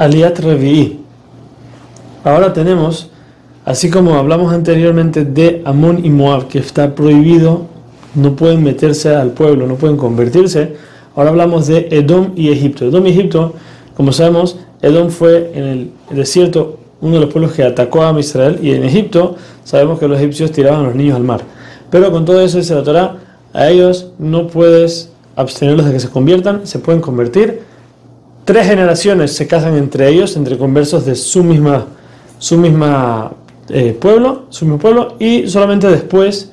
Aliat Revi'i. Ahora tenemos, así como hablamos anteriormente de Amón y Moab, que está prohibido, no pueden meterse al pueblo, no pueden convertirse. Ahora hablamos de Edom y Egipto. Edom y Egipto, como sabemos, Edom fue en el desierto uno de los pueblos que atacó a Israel y en Egipto sabemos que los egipcios tiraban a los niños al mar. Pero con todo eso dice la Torah, a ellos no puedes abstenerlos de que se conviertan, se pueden convertir. Tres generaciones se casan entre ellos, entre conversos de su misma, su misma eh, pueblo, su mismo pueblo, y solamente después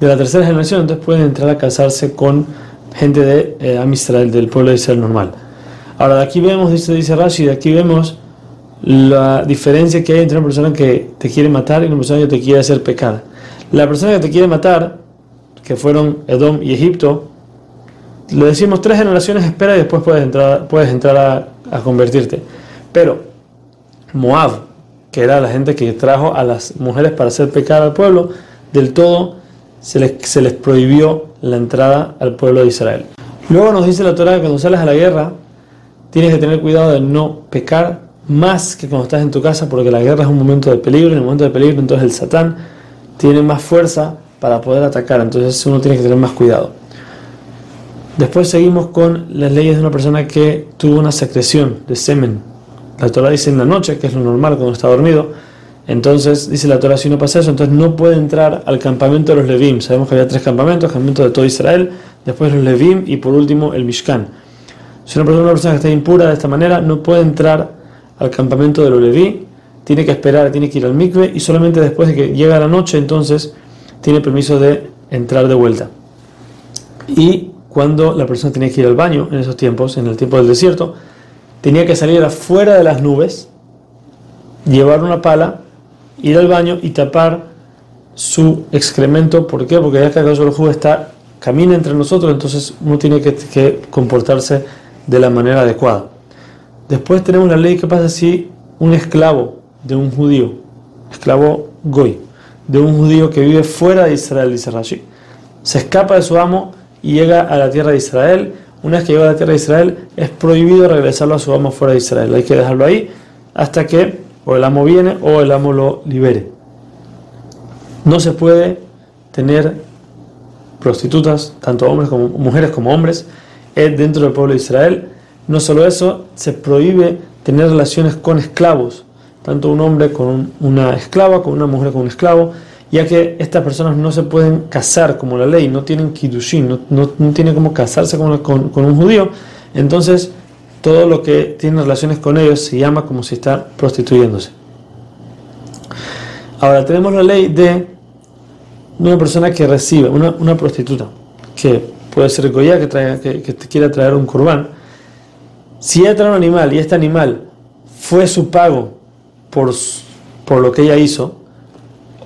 de la tercera generación, entonces pueden entrar a casarse con gente de eh, del pueblo de Israel normal. Ahora, de aquí vemos, dice, dice Rashi, de aquí vemos la diferencia que hay entre una persona que te quiere matar y una persona que te quiere hacer pecar. La persona que te quiere matar, que fueron Edom y Egipto, le decimos tres generaciones espera y después puedes entrar, puedes entrar a, convertirte. Pero Moab, que era la gente que trajo a las mujeres para hacer pecar al pueblo, del todo se les, se les prohibió la entrada al pueblo de Israel. Luego nos dice la Torah que cuando sales a la guerra, tienes que tener cuidado de no pecar más que cuando estás en tu casa, porque la guerra es un momento de peligro, en el momento de peligro entonces el Satán tiene más fuerza para poder atacar, entonces uno tiene que tener más cuidado. Después seguimos con las leyes de una persona que tuvo una secreción de semen. La Torah dice en la noche, que es lo normal cuando está dormido. Entonces, dice la Torah, si no pasa eso, entonces no puede entrar al campamento de los Levim. Sabemos que había tres campamentos, el campamento de todo Israel, después los Levim y por último el Mishkan. Si una persona, una persona que está impura de esta manera, no puede entrar al campamento de los Leví, tiene que esperar, tiene que ir al mikve y solamente después de que llega la noche, entonces tiene permiso de entrar de vuelta. Y cuando la persona tenía que ir al baño en esos tiempos, en el tiempo del desierto, tenía que salir afuera de las nubes, llevar una pala, ir al baño y tapar su excremento. ¿Por qué? Porque ya que el jugo está, camina entre nosotros, entonces uno tiene que, que comportarse de la manera adecuada. Después tenemos la ley que pasa si un esclavo de un judío, esclavo goy, de un judío que vive fuera de Israel, dice Rashi, se escapa de su amo y llega a la tierra de Israel. Una vez que llega a la tierra de Israel, es prohibido regresarlo a su amo fuera de Israel. Hay que dejarlo ahí hasta que o el amo viene o el amo lo libere. No se puede tener prostitutas, tanto hombres como mujeres como hombres, eh, dentro del pueblo de Israel no solo eso, se prohíbe tener relaciones con esclavos, tanto un hombre con una esclava, como una mujer con un esclavo, ya que estas personas no se pueden casar como la ley, no tienen kiddushin, no, no, tienen cómo casarse con, con, un judío, entonces todo lo que tiene relaciones con ellos se llama como si está prostituyéndose. Ahora tenemos la ley de una persona que recibe, una, una prostituta, que puede ser Goya, que, que, que quiera traer un corbán, si ella trae un animal y este animal fue su pago por, por lo que ella hizo,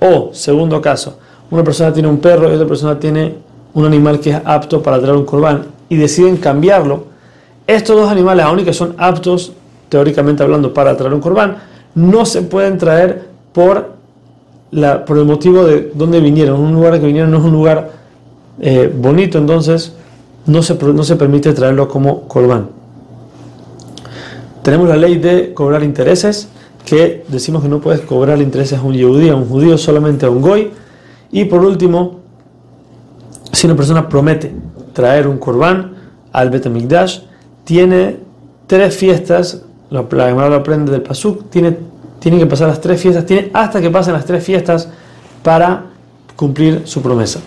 o segundo caso, una persona tiene un perro y otra persona tiene un animal que es apto para traer un corbán y deciden cambiarlo, estos dos animales, aun que son aptos, teóricamente hablando, para traer un corbán, no se pueden traer por, el motivo de dónde vinieron. Un lugar que vinieron no es un lugar eh, bonito, entonces no se, no se permite traerlo como corbán. Tenemos la ley de cobrar intereses, que decimos que no puedes cobrar intereses a un judío, a un judío, solamente a un goy. Y por último, si una persona promete traer un corbán al Betamigdash, tiene tres fiestas, la Gemara lo aprende del Pasuk, tiene, tiene que pasar las tres fiestas, tiene hasta que pasen las tres fiestas para cumplir su promesa.